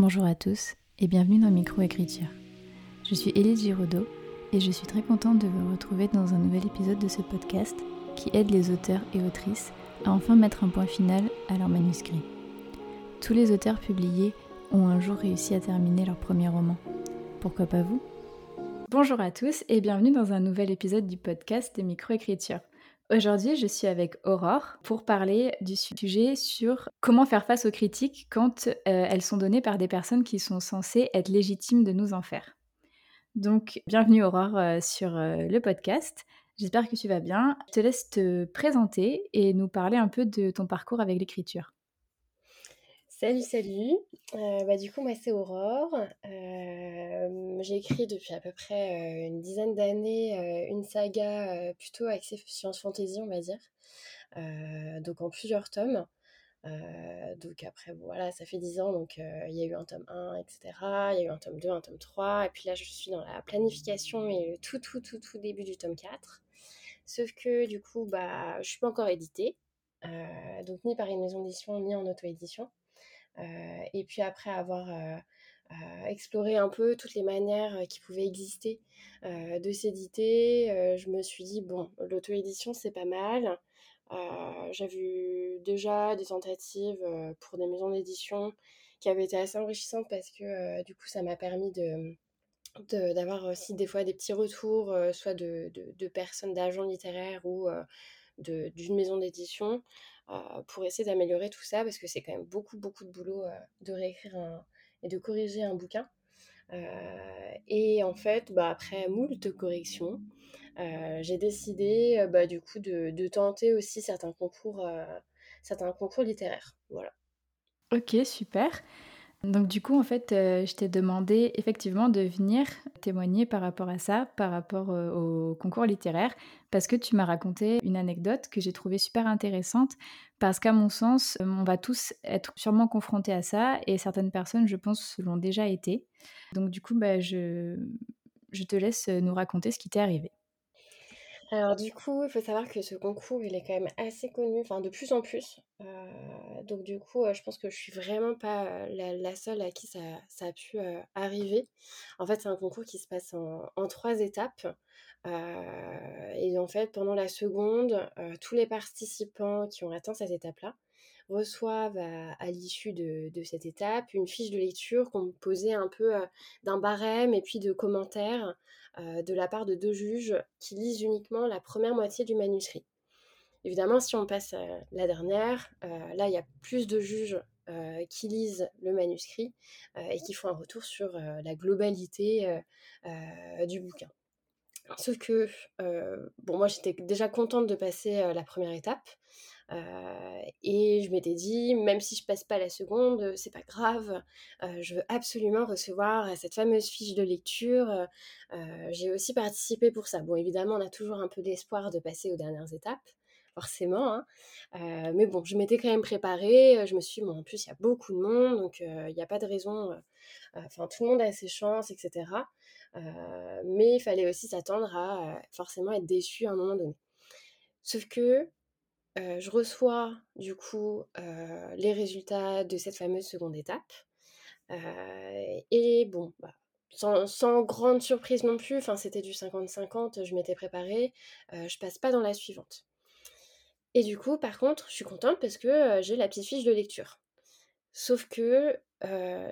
Bonjour à tous et bienvenue dans Microécriture. Je suis Élise Giraudot et je suis très contente de vous retrouver dans un nouvel épisode de ce podcast qui aide les auteurs et autrices à enfin mettre un point final à leur manuscrit. Tous les auteurs publiés ont un jour réussi à terminer leur premier roman. Pourquoi pas vous? Bonjour à tous et bienvenue dans un nouvel épisode du podcast de Microécriture. Aujourd'hui, je suis avec Aurore pour parler du sujet sur comment faire face aux critiques quand euh, elles sont données par des personnes qui sont censées être légitimes de nous en faire. Donc, bienvenue Aurore euh, sur euh, le podcast. J'espère que tu vas bien. Je te laisse te présenter et nous parler un peu de ton parcours avec l'écriture. Salut, salut. Euh, bah, du coup, moi, c'est Aurore. Euh, j'ai écrit depuis à peu près euh, une dizaine d'années une saga plutôt axée science-fantasy, on va dire. donc en plusieurs tomes. donc après, voilà, ça fait dix ans. Donc il y a eu un tome 1, etc. Il y a eu un tome 2, un tome 3. Et puis là, je suis dans la planification et le tout, tout, tout, tout début du tome 4. Sauf que du coup, bah, je suis pas encore éditée. donc ni par une maison d'édition, ni en auto-édition. Euh, et puis après avoir euh, euh, exploré un peu toutes les manières qui pouvaient exister de s'éditer, je me suis dit, bon, l'auto-édition, c'est pas mal. J'ai vu déjà des tentatives pour des maisons d'édition qui avaient été assez enrichissantes parce que du coup ça m'a permis de d'avoir aussi des fois des petits retours soit de, de, personnes d'agents littéraires ou d'une maison d'édition pour essayer d'améliorer tout ça parce que c'est quand même beaucoup, beaucoup de boulot euh, de réécrire et de corriger un bouquin. Euh, et en fait, bah, après moult corrections, j'ai décidé bah, du coup de, de, tenter aussi certains concours, certains concours littéraires. Voilà. Ok, super. Donc du coup, en fait, euh, je t'ai demandé effectivement de venir témoigner par rapport à ça, par rapport euh, au concours littéraire, parce que tu m'as raconté une anecdote que j'ai trouvée super intéressante, parce qu'à mon sens, on va tous être sûrement confrontés à ça, et certaines personnes, je pense, l'ont déjà été. Donc du coup, bah, je te laisse nous raconter ce qui t'est arrivé. Alors du coup, il faut savoir que ce concours, il est quand même assez connu, enfin de plus en plus. Euh, donc du coup, euh, je pense que je suis vraiment pas euh, la, seule à qui ça, a pu arriver. En fait, c'est un concours qui se passe en, trois étapes. et en fait, pendant la seconde, tous les participants qui ont atteint cette étape-là reçoivent à, l'issue de, cette étape une fiche de lecture composée un peu d'un barème et puis de commentaires de la part de deux juges qui lisent uniquement la première moitié du manuscrit. Évidemment, si on passe à la dernière, là, il y a plus de juges qui lisent le manuscrit et qui font un retour sur la globalité du bouquin. Sauf que, bon, moi j'étais déjà contente de passer la première étape. Et je m'étais dit, même si je passe pas la seconde, c'est pas grave, je veux absolument recevoir cette fameuse fiche de lecture. J'ai aussi participé pour ça. Bon, évidemment, on a toujours un peu d'espoir de passer aux dernières étapes, forcément. Hein. mais bon, je m'étais quand même préparée. Je me suis dit, bon, en plus, il y a beaucoup de monde, donc il n'y a pas de raison. Enfin, tout le monde a ses chances, etc. mais il fallait aussi s'attendre à forcément être déçu à un moment donné. Sauf que je reçois du coup les résultats de cette fameuse seconde étape. et bon, bah, sans, grande surprise non plus, c'était du 50-50, je m'étais préparée, je passe pas dans la suivante. Et du coup, par contre, je suis contente parce que j'ai la petite fiche de lecture. Sauf que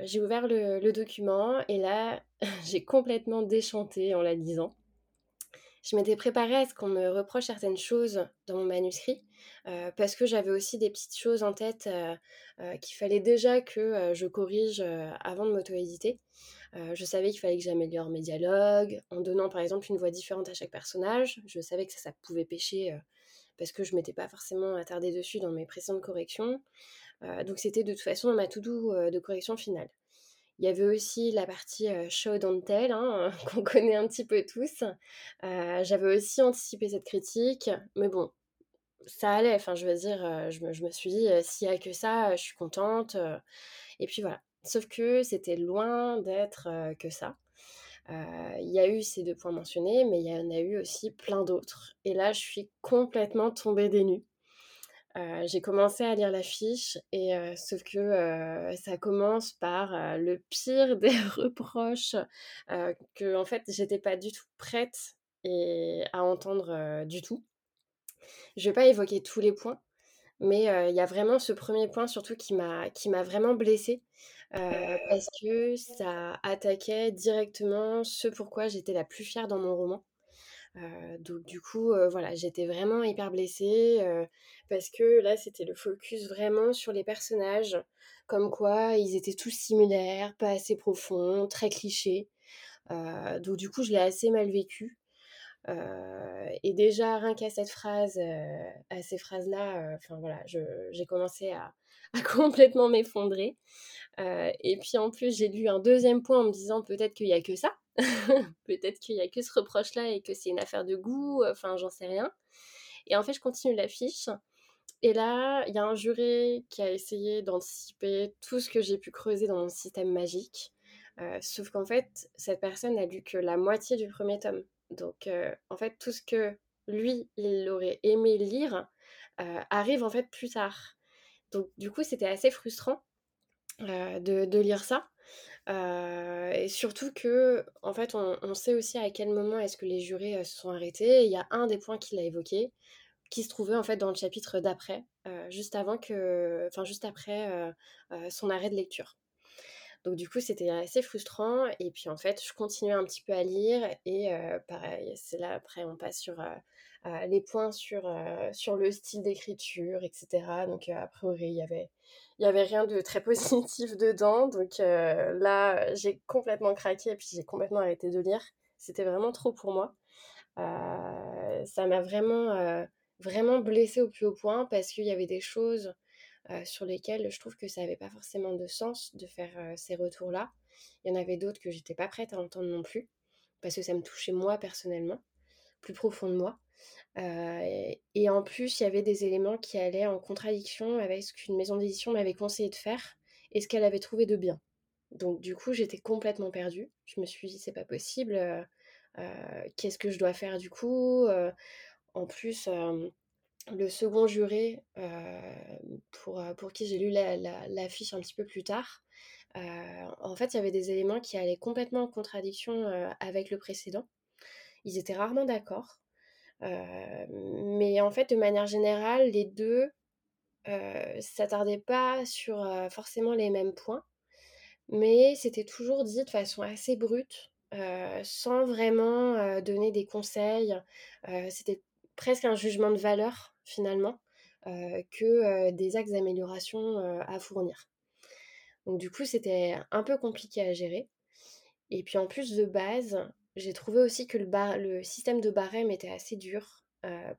j'ai ouvert le, document et là, j'ai complètement déchanté en la lisant. Je m'étais préparée à ce qu'on me reproche certaines choses dans mon manuscrit, parce que j'avais aussi des petites choses en tête qu'il fallait déjà que je corrige avant de m'auto-éditer. je savais qu'il fallait que j'améliore mes dialogues, en donnant par exemple une voix différente à chaque personnage. Je savais que ça, pouvait pêcher parce que je m'étais pas forcément attardée dessus dans mes précédentes corrections. donc c'était de toute façon ma to-do de correction finale. Il y avait aussi la partie show don't tell, hein, qu'on connaît un petit peu tous. J'avais aussi anticipé cette critique, mais bon, ça allait. Enfin, je veux dire, je me, suis dit, s'il n'y a que ça, je suis contente. et puis voilà. Sauf que c'était loin d'être que ça. Il y a eu ces deux points mentionnés, mais il y en a eu aussi plein d'autres. Et là, je suis complètement tombée des nues. J'ai commencé à lire l'affiche et sauf que ça commence par le pire des reproches que en fait j'étais pas du tout prête à entendre du tout. Je vais pas évoquer tous les points, mais il y a vraiment ce premier point surtout qui m'a qui m'a vraiment blessée parce que ça attaquait directement ce pourquoi j'étais la plus fière dans mon roman. Donc du coup, voilà, j'étais vraiment hyper blessée parce que là, c'était le focus vraiment sur les personnages, comme quoi ils étaient tous similaires, pas assez profonds, très clichés. donc du coup, je l'ai assez mal vécu. et déjà, rien qu'à cette phrase, à ces phrases-là, enfin voilà, j'ai commencé à, complètement m'effondrer. et puis en plus, j'ai lu un deuxième point en me disant peut-être qu'il n'y a que ça. peut-être qu'il n'y a que ce reproche-là et que c'est une affaire de goût, enfin j'en sais rien. Et en fait, je continue la fiche et là, il y a un juré qui a essayé d'anticiper tout ce que j'ai pu creuser dans mon système magique. Euh, sauf qu'en fait, cette personne n'a lu que la moitié du premier tome. Donc, euh, en fait, tout ce que lui, il aurait aimé lire euh, arrive en fait plus tard. Donc, du coup, c'était assez frustrant de, lire ça. et surtout que, en fait, on, sait aussi à quel moment est-ce que les jurés se sont arrêtés. Il y a un des points qu'il a évoqué, qui se trouvait en fait dans le chapitre d'après, euh, juste avant que, enfin juste après euh, euh, son arrêt de lecture. Donc du coup c'était assez frustrant et puis en fait je continuais un petit peu à lire et pareil c'est là après on passe sur les points sur, sur le style d'écriture etc. Donc a priori il y avait y avait rien de très positif dedans donc là j'ai complètement craqué et puis j'ai complètement arrêté de lire. C'était vraiment trop pour moi. ça m'a vraiment vraiment blessée au plus haut point parce qu'il y avait des choses sur lesquelles je trouve que ça n'avait pas forcément de sens de faire ces retours-là. Il y en avait d'autres que j'étais pas prête à entendre non plus parce que ça me touchait moi personnellement, profond de moi. et, en plus, il y avait des éléments qui allaient en contradiction avec ce qu'une maison d'édition m'avait conseillé de faire et ce qu'elle avait trouvé de bien. Donc du coup, j'étais complètement perdue. Je me suis dit, c'est pas possible. Qu'est-ce que je dois faire du coup en plus, le second juré, pour, pour qui j'ai lu la, fiche un petit peu plus tard, en fait, il y avait des éléments qui allaient complètement en contradiction avec le précédent. Ils étaient rarement d'accord. mais en fait, de manière générale, les deux ne s'attardaient pas sur forcément les mêmes points, mais c'était toujours dit de façon assez brute, sans vraiment donner des conseils. c'était presque un jugement de valeur finalement que des axes d'amélioration à fournir. Donc du coup, c'était un peu compliqué à gérer. Et puis en plus de base, j'ai trouvé aussi que le, système de barème était assez dur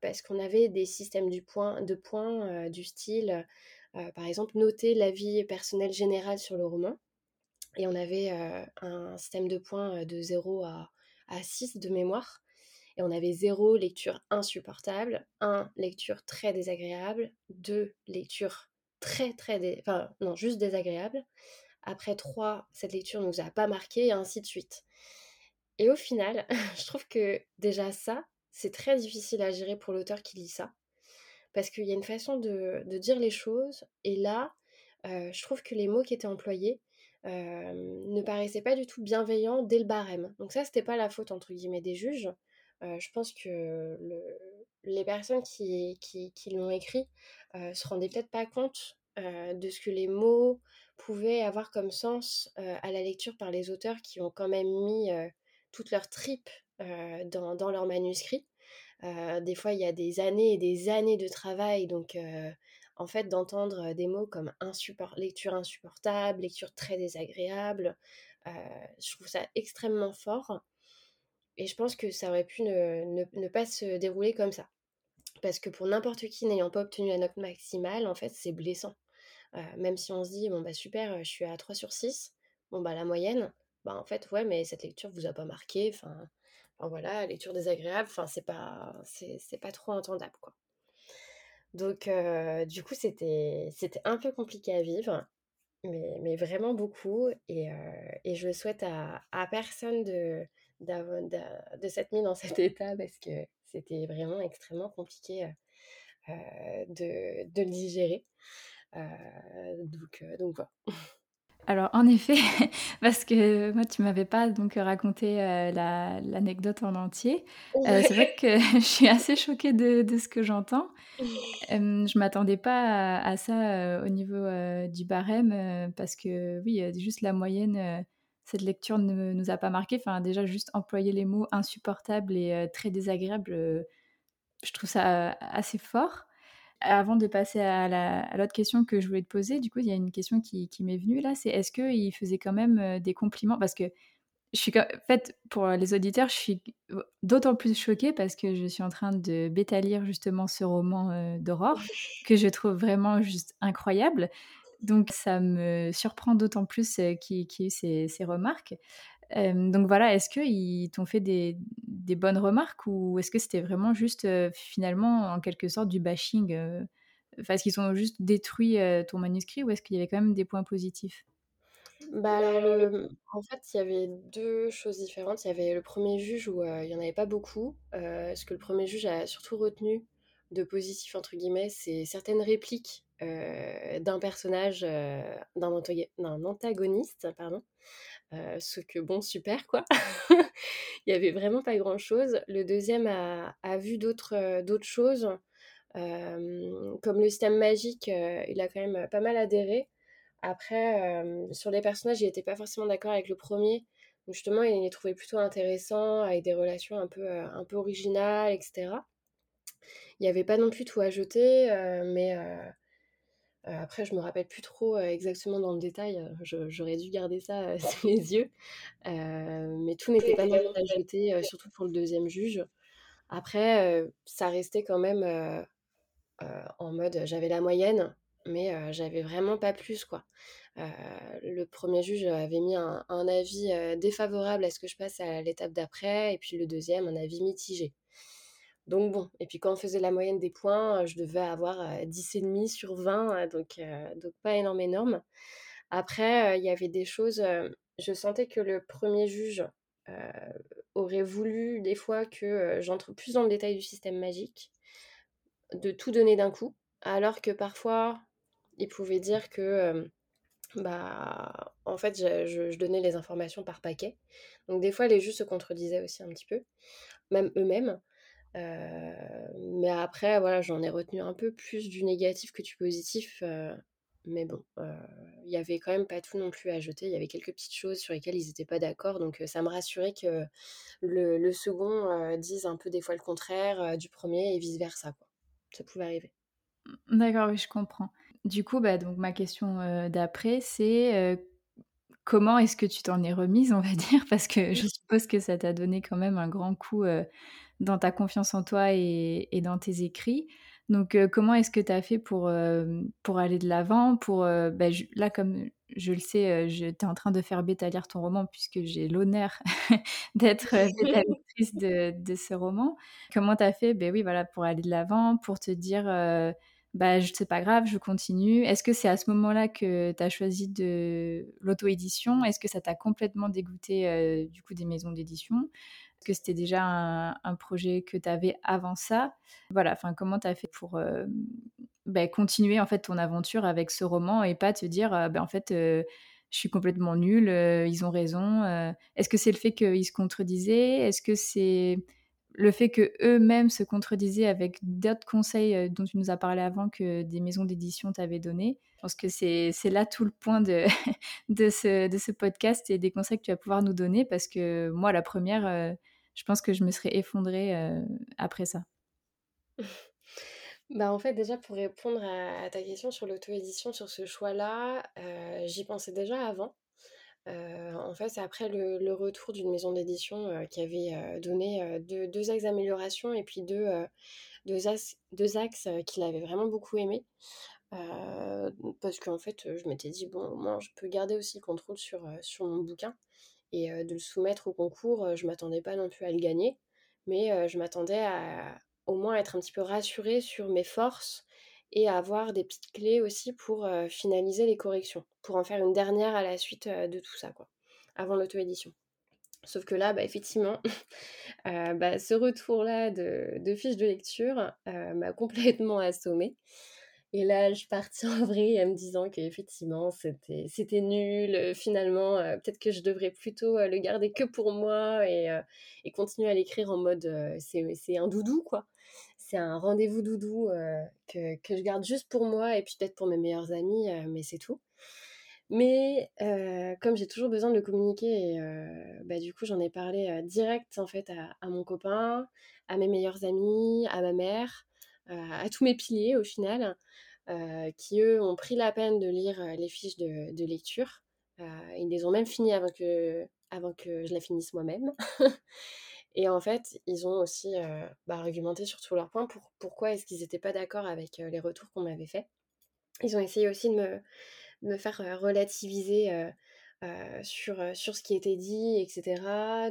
parce qu'on avait des systèmes du point, de points du style, par exemple, noter l'avis personnel général sur le roman. Et on avait un système de points de 0 à, à 6 de mémoire. Et on avait zéro lecture insupportable, un lecture très désagréable, deux lecture très très, enfin non juste désagréable. Après trois, cette lecture ne nous a pas marqué et ainsi de suite. Et au final, je trouve que déjà ça, c'est très difficile à gérer pour l'auteur qui lit ça. Parce qu'il y a une façon de, dire les choses. Et là, euh, je trouve que les mots qui étaient employés euh, ne paraissaient pas du tout bienveillants dès le barème. Donc ça, c'était pas la faute entre guillemets des juges je pense que les personnes qui, l'ont écrit se rendaient peut-être pas compte de ce que les mots pouvaient avoir comme sens à la lecture par les auteurs qui ont quand même mis toute leur tripe dans, leur manuscrit. des fois, il y a des années et des années de travail, donc en fait, d'entendre des mots comme lecture insupportable, lecture très désagréable, je trouve ça extrêmement fort. Et je pense que ça aurait pu ne, pas se dérouler comme ça. Parce que pour n'importe qui n'ayant pas obtenu la note maximale, en fait, c'est blessant. Même si on se dit, bon, bah super, je suis à 3 sur 6, bon, bah la moyenne, bah en fait, ouais, mais cette lecture vous a pas marqué, enfin, voilà, lecture désagréable, enfin, c'est pas, c'est, pas trop entendable, quoi. Donc, du coup, c'était, c'était un peu compliqué à vivre, mais, mais vraiment beaucoup. Et, euh, et je souhaite à, à personne de, de s'être mis dans cet état parce que c'était vraiment extrêmement compliqué de, de le digérer. donc, donc voilà. Alors en effet, parce que moi tu m'avais pas donc raconté, la l'anecdote en entier. c'est vrai que je suis assez choquée de de ce que j'entends. Hem, je m'attendais pas à à ça, au niveau, du barème, parce que oui, juste la moyenne, cette lecture ne nous a pas marqué. Enfin déjà juste employer les mots «insupportable» et «très désagréable», je trouve ça assez fort. Avant de passer à la à l'autre question que je voulais te poser, du coup, il y a une question qui m'est venue là, c'est est-ce qu'il faisait quand même, des compliments? Parce que je suis en fait, pour les auditeurs, je suis d'autant plus choquée parce que je suis en train de bêta-lire justement ce roman, d'Aurore que je trouve vraiment juste incroyable. Donc ça me surprend d'autant plus, qu'il qu'il y ait eu ces remarques. Donc voilà, est-ce qu'ils t'ont fait des bonnes remarques ou est-ce que c'était vraiment juste, finalement, en quelque sorte, du bashing, est-ce qu'ils ont juste détruit, ton manuscrit ou est-ce qu'il y avait quand même des points positifs? Bah, en fait, il y avait 2 choses différentes. Il y avait le premier juge où, il y en avait pas beaucoup, ce que le premier juge a surtout retenu de «positif» entre guillemets, c'est certaines répliques, d'un personnage, d'un antagoniste, pardon. Ce que bon, super quoi. Il y avait vraiment pas grand chose. Le deuxième a vu d'autres, choses, comme le système magique, il a quand même pas mal adhéré. Après, sur les personnages, il était pas forcément d'accord avec le premier. Justement, il les trouvait plutôt intéressants, avec des relations un peu, un peu originales et cetera. Il y avait pas non plus tout à jeter, mais après je me rappelle plus trop, heu, exactement dans le détail, je j'aurais dû garder ça, sous les yeux. Mais tout n'était pas plus à surtout pour le deuxième juge. Après, ça restait quand même, en mode, j'avais la moyenne, mais j'avais vraiment pas plus, quoi. Le premier juge avait mis un avis, défavorable à ce que je passe à l'étape d'après et puis le deuxième un avis mitigé. Donc bon et puis quand on faisait la moyenne des points, je devais avoir, heu, 10,5 sur 20, heu, donc pas énorme, énorme. Après, il y avait des choses, je sentais que le premier juge, aurait voulu des fois que, j'entre plus dans le détail du système magique, de tout donner d'un coup, alors que parfois, il pouvait dire que, bah, en fait, je je je donnais les informations par paquet. Donc des fois, les juges se contredisaient aussi un petit peu, même eux-mêmes. Heu, mais après, voilà, j'en ai retenu un peu plus du négatif que du positif, heu, mais bon, heu, il y avait quand même pas tout non plus à jeter. Il y avait quelques petites choses sur lesquelles ils étaient pas d'accord, donc ça me rassurait que le second, dise un peu des fois le contraire, du premier et vice versa, quoi. Ça pouvait arriver. D'accord, oui, je comprends. Du coup, bah, donc ma question, d'après, c'est, comment est-ce que tu t'en es remise, on va dire? Parce que je suppose que ça t'a donné quand même un grand coup, dans ta confiance en toi et et dans tes écrits. Donc comment est-ce que tu as fait pour, aller de l'avant? Pour, bah, là, comme je le sais, tu es en train de faire bêta-lire ton roman puisque j'ai l'honneur d'être, bêta-lectrice de de ce roman. Comment tu as fait, beh, oui, voilà, pour aller de l'avant, pour te dire, «Bah, c'est pas grave, je continue»? Est-ce que c'est à ce moment-là que tu as choisi de l'auto-édition? Est-ce que ça t'a complètement dégoûtée, heu, du coup, des maisons d'édition? Est-ce que c'était déjà un projet que tu avais avant ça? Voilà, enfin, comment tu as fait pour, hem, bah, continuer, en fait, ton aventure avec ce roman et pas te dire, heu: «Bah, en fait, heu, je suis complètement nulle, ils ont raison»? Est-ce que c'est le fait qu'ils se contredisaient? Est-ce que c'est le fait qu'eux-mêmes se contredisaient avec d'autres conseils, heu, dont tu nous as parlé avant que des maisons d'édition t'avaient donné? Je pense que c'est là tout le point de ce podcast et des conseils que tu vas pouvoir nous donner parce que moi, la première, re je pense que je me serais effondrée, heu, après ça. Bah, en fait, déjà pour répondre à ta question sur l'auto-édition, sur ce choix-là, j'y pensais déjà avant. Heu, en fait, c'est après le retour d'une maison d'édition, heu, qui avait, heu, donné, deux 2 axes d'amélioration et puis 2 heu, 2 as 2 axes, qu'il avait vraiment beaucoup aimés. Heu, parce qu'en fait, je m'étais dit: «Bon, au moins je peux garder aussi le contrôle sur, sur mon bouquin» et de le soumettre au concours, je m'attendais pas non plus à le gagner, mais je m'attendais à au moins être un petit peu rassurée sur mes forces et avoir des petites clés aussi pour, finaliser les corrections, pour en faire une dernière à la suite, de tout ça quoi, avant l'auto-édition. Sauf que là, bah, effectivement, bah, ce retour-là de, de fiches de lecture m'a complètement assommée. Et là, je partis en vrille en me disant qu'effectivement, c'était, c'était nul. finalement, peut-être que je devrais plutôt le garder que pour moi et, et continuer à l'écrire en mode c'est, c'est un doudou, quoi. C'est un rendez-vous doudou que, que, je garde juste pour moi et puis peut-être pour mes meilleurs amis, mais c'est tout. Mais comme j'ai toujours besoin de le communiquer, bah, du coup j'en ai parlé direct en fait à, mon copain, à mes meilleurs amis, à ma mère, à tous mes piliers au final. Euh, qui eux ont pris la peine de lire euh, les fiches de, lecture. Euh, ils les ont même finies avant que, avant que je la finisse moi-même. Et en fait, ils ont aussi bah, argumenté sur tous leurs points pour pourquoi est-ce qu'ils n'étaient pas d'accord avec les retours qu'on m'avait faits. Ils ont essayé aussi de me, faire relativiser sur, sur ce qui était dit, etc.,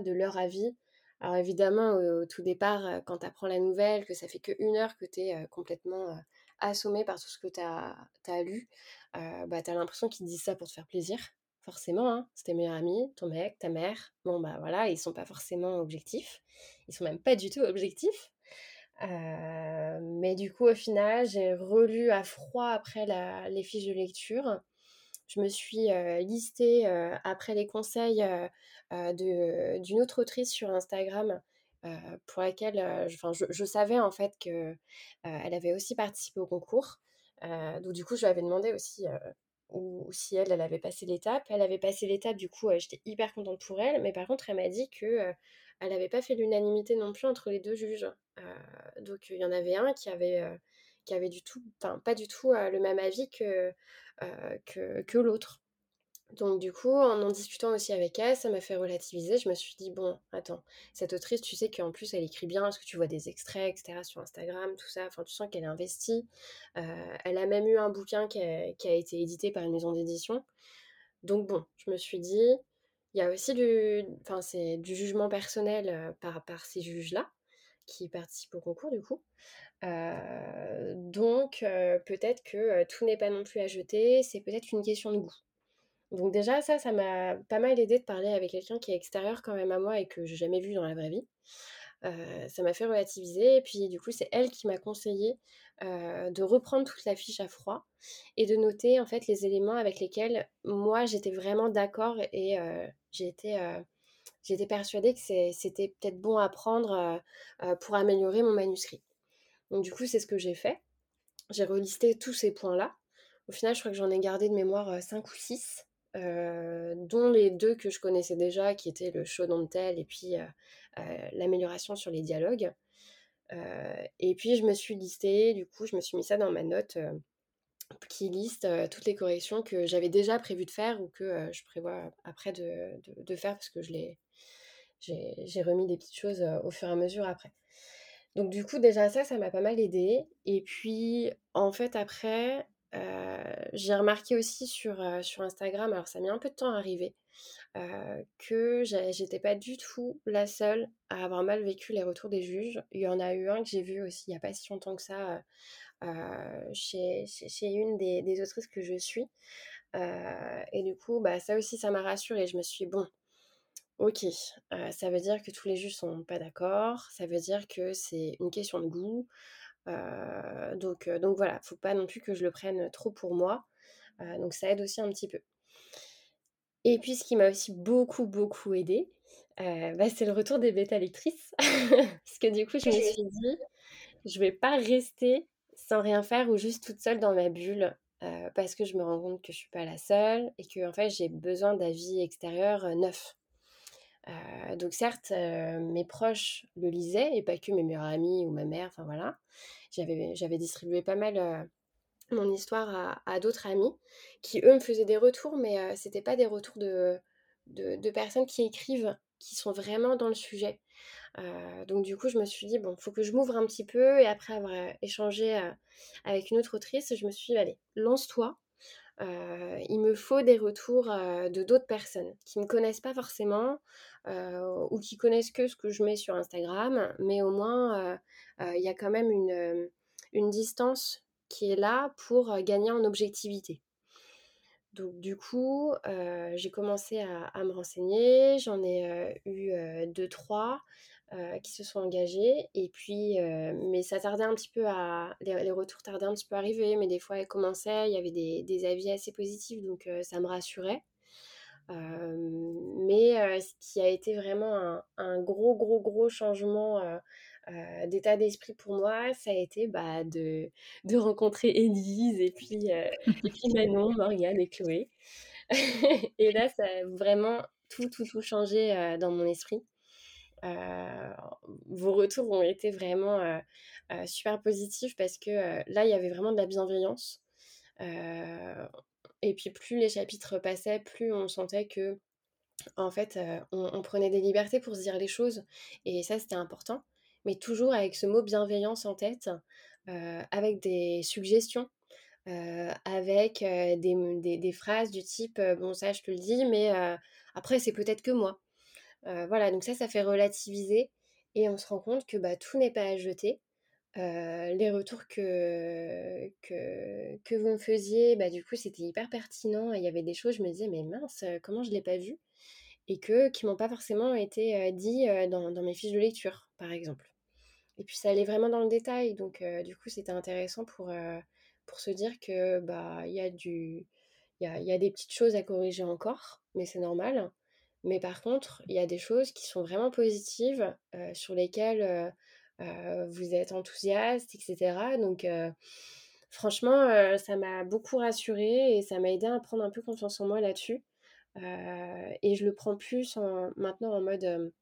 de leur avis. Alors évidemment, au, tout départ, quand tu apprends la nouvelle, que ça fait qu'une heure que tu es complètement assommé par tout ce que tu as, as, lu, bah, tu as l'impression qu'ils disent ça pour te faire plaisir. Forcément, hein, c'est meilleurs amis, ton mec, ta mère. Bon, bah voilà, ils sont pas forcément objectifs. Ils sont même pas du tout objectifs. mais du coup, au final, j'ai relu à froid après les fiches de lecture. Je me suis listée après les conseils d'une autre autrice sur Instagram pour laquelle je, je, savais en fait qu'elle elle avait aussi participé au concours. donc du coup, je lui avais demandé aussi ou, si elle, elle avait passé l'étape. Elle avait passé l'étape, du coup, j'étais hyper contente pour elle. Mais par contre, elle m'a dit que elle n'avait pas fait l'unanimité non plus entre les deux juges. donc il y en avait un qui avait, qui avait du tout, pas du tout le même avis que, que, que l'autre. Donc du coup, en en discutant aussi avec elle, ça m'a fait relativiser. Je me suis dit, bon, attends, cette autrice, tu sais qu'en plus, elle écrit bien, parce que tu vois des extraits, etc., sur Instagram, tout ça. Enfin, tu sens qu'elle est investie. Euh, elle a même eu un bouquin qui a, été édité par une maison d'édition. Donc bon, je me suis dit, il y a aussi du, enfin, c'est du jugement personnel euh, par, ces juges-là, qui participent au concours, du coup. Euh, donc peut-être que tout n'est pas non plus à jeter, c'est peut-être une question de goût. Donc déjà, ça, ça m'a pas mal aidé de parler avec quelqu'un qui est extérieur quand même à moi et que j'ai jamais vu dans la vraie vie. ça m'a fait relativiser et puis du coup c'est elle qui m'a conseillé de reprendre toute la fiche à froid et de noter en fait les éléments avec lesquels moi j'étais vraiment d'accord et j'étais j'étais persuadée que c'était peut-être bon à prendre pour améliorer mon manuscrit. Donc du coup c'est ce que j'ai fait. J'ai relisté tous ces points-là. Au final je crois que j'en ai gardé de mémoire 5 ou 6. Euh, dont les deux que je connaissais déjà, qui étaient le show don't tell et puis euh, euh, l'amélioration sur les dialogues. et puis je me suis listée, du coup je me suis mis ça dans ma note qui liste toutes les corrections que j'avais déjà prévu de faire ou que je prévois après de, faire parce que j'ai remis des petites choses au fur et à mesure après. Donc du coup déjà ça, ça m'a pas mal aidé. Et puis en fait après, j'ai remarqué aussi sur, sur Instagram, alors ça a mis un peu de temps à arriver, que j'étais pas du tout la seule à avoir mal vécu les retours des juges. Il y en a eu un que j'ai vu aussi il n'y a pas si longtemps que ça chez, chez, une des, des, autrices que je suis. et du coup, bah, ça aussi, ça m'a rassurée. Je me suis dit, bon, ok, ça veut dire que tous les juges sont pas d'accord, ça veut dire que c'est une question de goût, donc, donc voilà, faut pas non plus que je le prenne trop pour moi. donc ça aide aussi un petit peu. Et puis ce qui m'a aussi beaucoup beaucoup aidé, bah, c'est le retour des bêta lectrices. Parce que du coup je me suis dit, je vais pas rester sans rien faire ou juste toute seule dans ma bulle. parce que je me rends compte que je suis pas la seule et que en fait j'ai besoin d'avis extérieurs neufs. donc certes, mes proches le lisaient, et pas que mes meilleurs amis ou ma mère, enfin voilà. J'avais distribué pas mal mon histoire à, d'autres amis qui, eux, me faisaient des retours, mais c'était pas des retours de, de, personnes qui écrivent, qui sont vraiment dans le sujet. donc du coup, je me suis dit, bon, faut que je m'ouvre un petit peu, et après avoir échangé avec une autre autrice, je me suis dit, allez, lance-toi, il me faut des retours de d'autres personnes qui ne me connaissent pas forcément ou qui connaissent que ce que je mets sur Instagram, mais au moins il y a quand même une, une, distance qui est là pour gagner en objectivité. Donc du coup, j'ai commencé à, me renseigner, j'en ai eu deux, trois qui se sont engagés, et puis, mais ça tardait un petit peu à, les, retours tardaient un petit peu à arriver, mais des fois elles commençaient, il y avait des, avis assez positifs, donc ça me rassurait. mais ce qui a été vraiment un, gros, gros, gros changement d'état d'esprit pour moi, ça a été bah, de, de rencontrer Élise et puis, et puis Manon, Morgane et Chloé. et là, ça a vraiment tout, tout, tout changé dans mon esprit. Vos retours ont été vraiment super positifs parce que là, il y avait vraiment de la bienveillance. et puis, plus les chapitres passaient, plus on sentait que, en fait, on, prenait des libertés pour se dire les choses. Et ça, c'était important mais toujours avec ce mot bienveillance en tête, avec des suggestions, avec des, des, phrases du type bon ça je te le dis mais après c'est peut-être que moi voilà donc ça ça fait relativiser et on se rend compte que bah, tout n'est pas à jeter. Les retours que, que, que, vous me faisiez bah, du coup c'était hyper pertinent il y avait des choses je me disais mais mince comment je l'ai pas vu? Et que qui m'ont pas forcément été dit dans, dans mes fiches de lecture par exemple. Et puis ça allait vraiment dans le détail, donc du coup c'était intéressant pour, pour se dire que bah y a du y a, y a, des petites choses à corriger encore, mais c'est normal. Mais par contre, il y a des choses qui sont vraiment positives, sur lesquelles vous êtes enthousiaste, etc. Donc franchement, ça m'a beaucoup rassurée et ça m'a aidé à prendre un peu confiance en moi là-dessus. et je le prends plus maintenant en mode,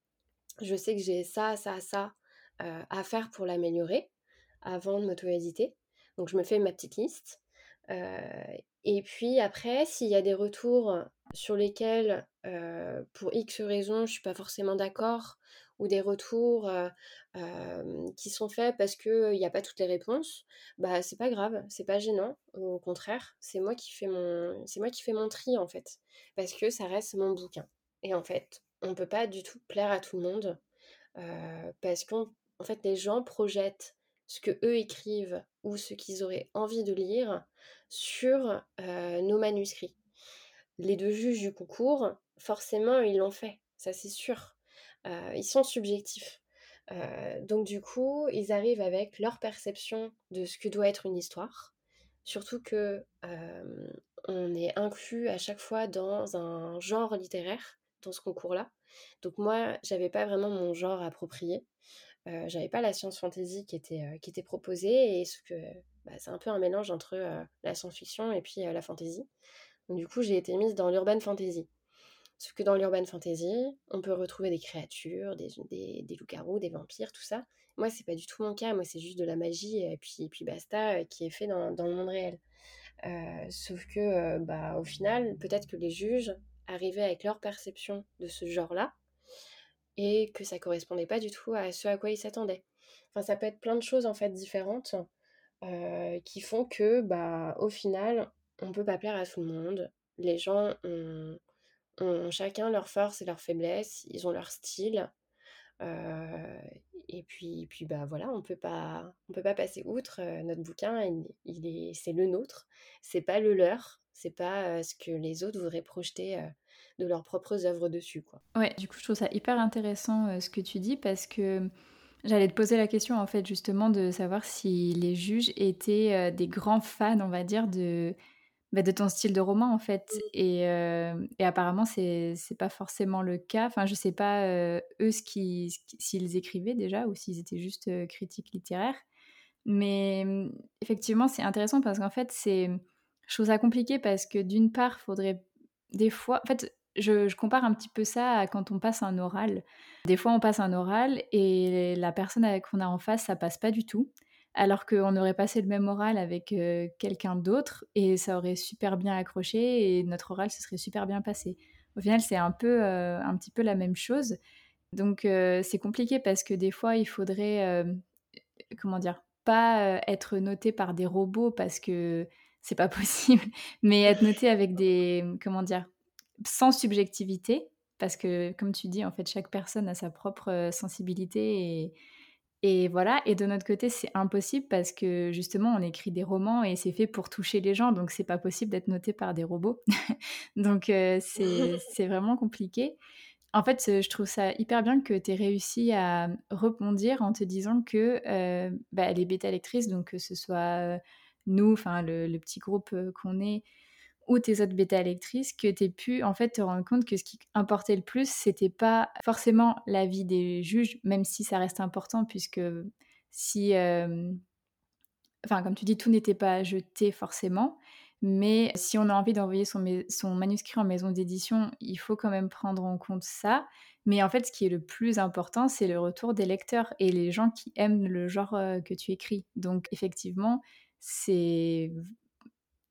je sais que j'ai ça, ça, ça à faire pour l'améliorer avant de m'auto-éditer. Donc je me fais ma petite liste. Et puis après, s'il y a des retours sur lesquels, pour X raisons, je ne suis pas forcément d'accord, ou des retours qui sont faits parce qu'il n'y a pas toutes les réponses, bah c'est pas grave, c'est pas gênant. Au contraire, c'est moi qui fais mon, c'est moi qui fais mon tri en fait, parce que ça reste mon bouquin. Et en fait, on ne peut pas du tout plaire à tout le monde, parce qu'on en fait, les gens projettent ce que eux écrivent ou ce qu'ils auraient envie de lire sur nos manuscrits. Les deux juges du concours, forcément, ils l'ont fait, ça c'est sûr. ils sont subjectifs. donc du coup, ils arrivent avec leur perception de ce que doit être une histoire. Surtout que on est inclus à chaque fois dans un genre littéraire dans ce concours-là. Donc moi, j'avais pas vraiment mon genre approprié. Euh, j'avais pas la science fantasy qui était, euh, qui était proposée et ce que bah, c'est un peu un mélange entre euh, la science-fiction et puis la fantasy. Du coup, j'ai été mise dans l'urban fantasy. Sauf que dans l'urban fantasy, on peut retrouver des créatures, des, des, des loups-garous, des vampires, tout ça. Moi, c'est pas du tout mon cas. Moi, c'est juste de la magie et puis, et puis basta qui est fait dans, dans le monde réel. sauf que, bah, au final, peut-être que les juges arrivaient avec leur perception de ce genre-là et que ça correspondait pas du tout à ce à quoi ils s'attendaient. Enfin, ça peut être plein de choses en fait différentes qui font que, bah, au final, on peut pas plaire à tout le monde. Les gens ont, chacun leur force et leur faiblesse, ils ont leur style. Et puis, puis bah voilà, on peut pas, on peut pas passer outre. Notre bouquin, il, est, c'est le nôtre, c'est pas le leur, c'est pas ce que les autres voudraient projeter de leurs propres œuvres dessus. Quoi. Ouais, du coup, je trouve ça hyper intéressant euh, ce que tu dis parce que j'allais te poser la question en fait justement de savoir si les juges étaient euh, des grands fans, on va dire, de, bah, de ton style de roman en fait. Et, euh, et apparemment, c'est pas forcément le cas. Enfin, je sais pas eux ce qui, s'ils écrivaient déjà ou s'ils étaient juste critiques littéraires. Mais effectivement, c'est intéressant parce qu'en fait, c'est chose à compliquer parce que d'une part, faudrait des fois, en fait, je, compare un petit peu ça à quand on passe un oral. Des fois, on passe un oral et la personne qu'on a en face, ça passe pas du tout. Alors qu'on aurait passé le même oral avec euh, quelqu'un d'autre et ça aurait super bien accroché et notre oral se serait super bien passé. Au final, c'est un peu, euh, un petit peu la même chose. Donc, euh, c'est compliqué parce que des fois, il faudrait, comment dire, pas être noté par des robots parce que c'est pas possible, mais être noté avec des, comment dire, sans subjectivité, parce que comme tu dis, en fait, chaque personne a sa propre sensibilité et, Et voilà, et de notre côté, c'est impossible parce que justement, on écrit des romans et c'est fait pour toucher les gens, donc c'est pas possible d'être noté par des robots. donc c'est vraiment compliqué. En fait, je trouve ça hyper bien que tu aies réussi à rebondir en te disant que bah, les bêta-lectrices, donc que ce soit nous, enfin le, le, petit groupe qu'on est, ou tes autres bêta-lectrices, que tu aies pu en fait te rendre compte que ce qui importait le plus, c'était pas forcément l'avis des juges, même si ça reste important, puisque si. enfin, comme tu dis, tout n'était pas jeté forcément. Mais si on a envie d'envoyer son, son, manuscrit en maison d'édition, il faut quand même prendre en compte ça. Mais en fait, ce qui est le plus important, c'est le retour des lecteurs et les gens qui aiment le genre que tu écris. Donc, effectivement, c'est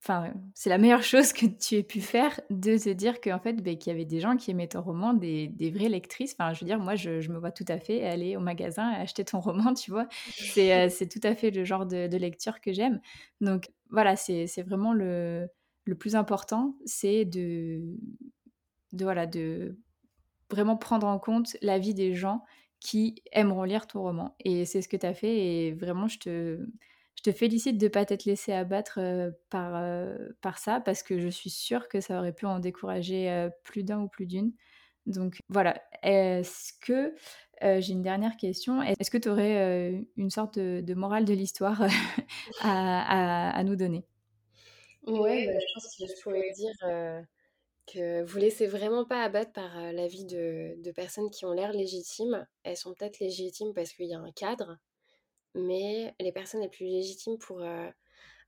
enfin, c'est la meilleure chose que tu aies pu faire de te dire qu'en fait, bah, qu'il y avait des gens qui aimaient ton roman, des, des vraies lectrices. Enfin, je veux dire, moi, je, me vois tout à fait aller au magasin et acheter ton roman, tu vois. C'est, euh, c'est tout à fait le genre de, lecture que j'aime. Donc, voilà, c'est, vraiment le, le plus important, c'est de, de, voilà, de vraiment prendre en compte l'avis des gens qui aimeront lire ton roman. Et c'est ce que tu as fait. Et vraiment, je te je te félicite de ne pas t'être laissé abattre par, par ça, parce que je suis sûre que ça aurait pu en décourager plus d'un ou plus d'une. Donc voilà, est-ce que, j'ai une dernière question, est-ce que tu aurais une sorte de, morale de l'histoire à, à, nous donner? Ouais, bah, je pense que je pourrais dire que vous laissez vraiment pas abattre par l'avis de, de personnes qui ont l'air légitimes. Elles sont peut-être légitimes parce qu'il y a un cadre, mais les personnes les plus légitimes pour, euh,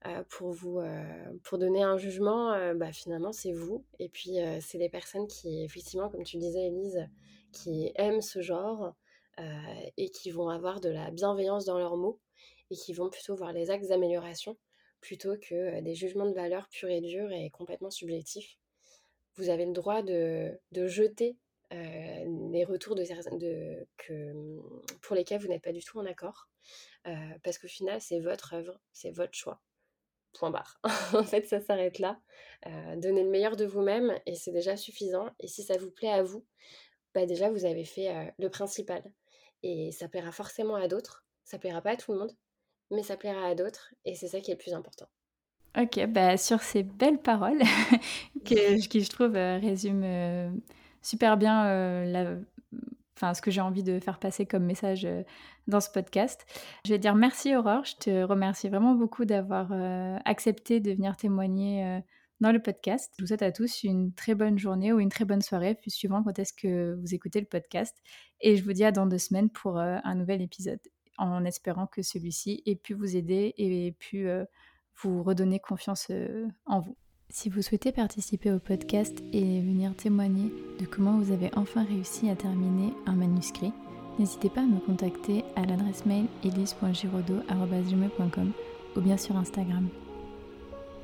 euh, pour vous euh, pour donner un jugement, bah, finalement c'est vous. Et puis c'est les personnes qui, effectivement, comme tu disais, Elise, qui aiment ce genre et qui vont avoir de la bienveillance dans leurs mots et qui vont plutôt voir les axes d'amélioration plutôt que des jugements de valeur purs et durs et complètement subjectifs. Vous avez le droit de, de jeter les retours de, de, que, pour lesquels vous n'êtes pas du tout en accord. parce qu'au final, c'est votre œuvre, c'est votre choix. Point barre. en fait, ça s'arrête là. donnez le meilleur de vous-même et c'est déjà suffisant. Et si ça vous plaît à vous, bah déjà, vous avez fait le principal. Et ça plaira forcément à d'autres. Ça plaira pas à tout le monde, mais ça plaira à d'autres. Et c'est ça qui est le plus important. Ok, bah sur ces belles paroles que, qui, je trouve, résument super bien la, enfin, ce que j'ai envie de faire passer comme message dans ce podcast. Je vais dire merci Aurore, je te remercie vraiment beaucoup d'avoir accepté de venir témoigner dans le podcast. Je vous souhaite à tous une très bonne journée ou une très bonne soirée, puis suivant quand est-ce que vous écoutez le podcast. Et je vous dis à dans deux semaines pour un nouvel épisode, en espérant que celui-ci ait pu vous aider et ait pu vous redonner confiance en vous. Si vous souhaitez participer au podcast et venir témoigner de comment vous avez enfin réussi à terminer un manuscrit, n'hésitez pas à me contacter à l'adresse mail elise.giraudot.com ou bien sur Instagram.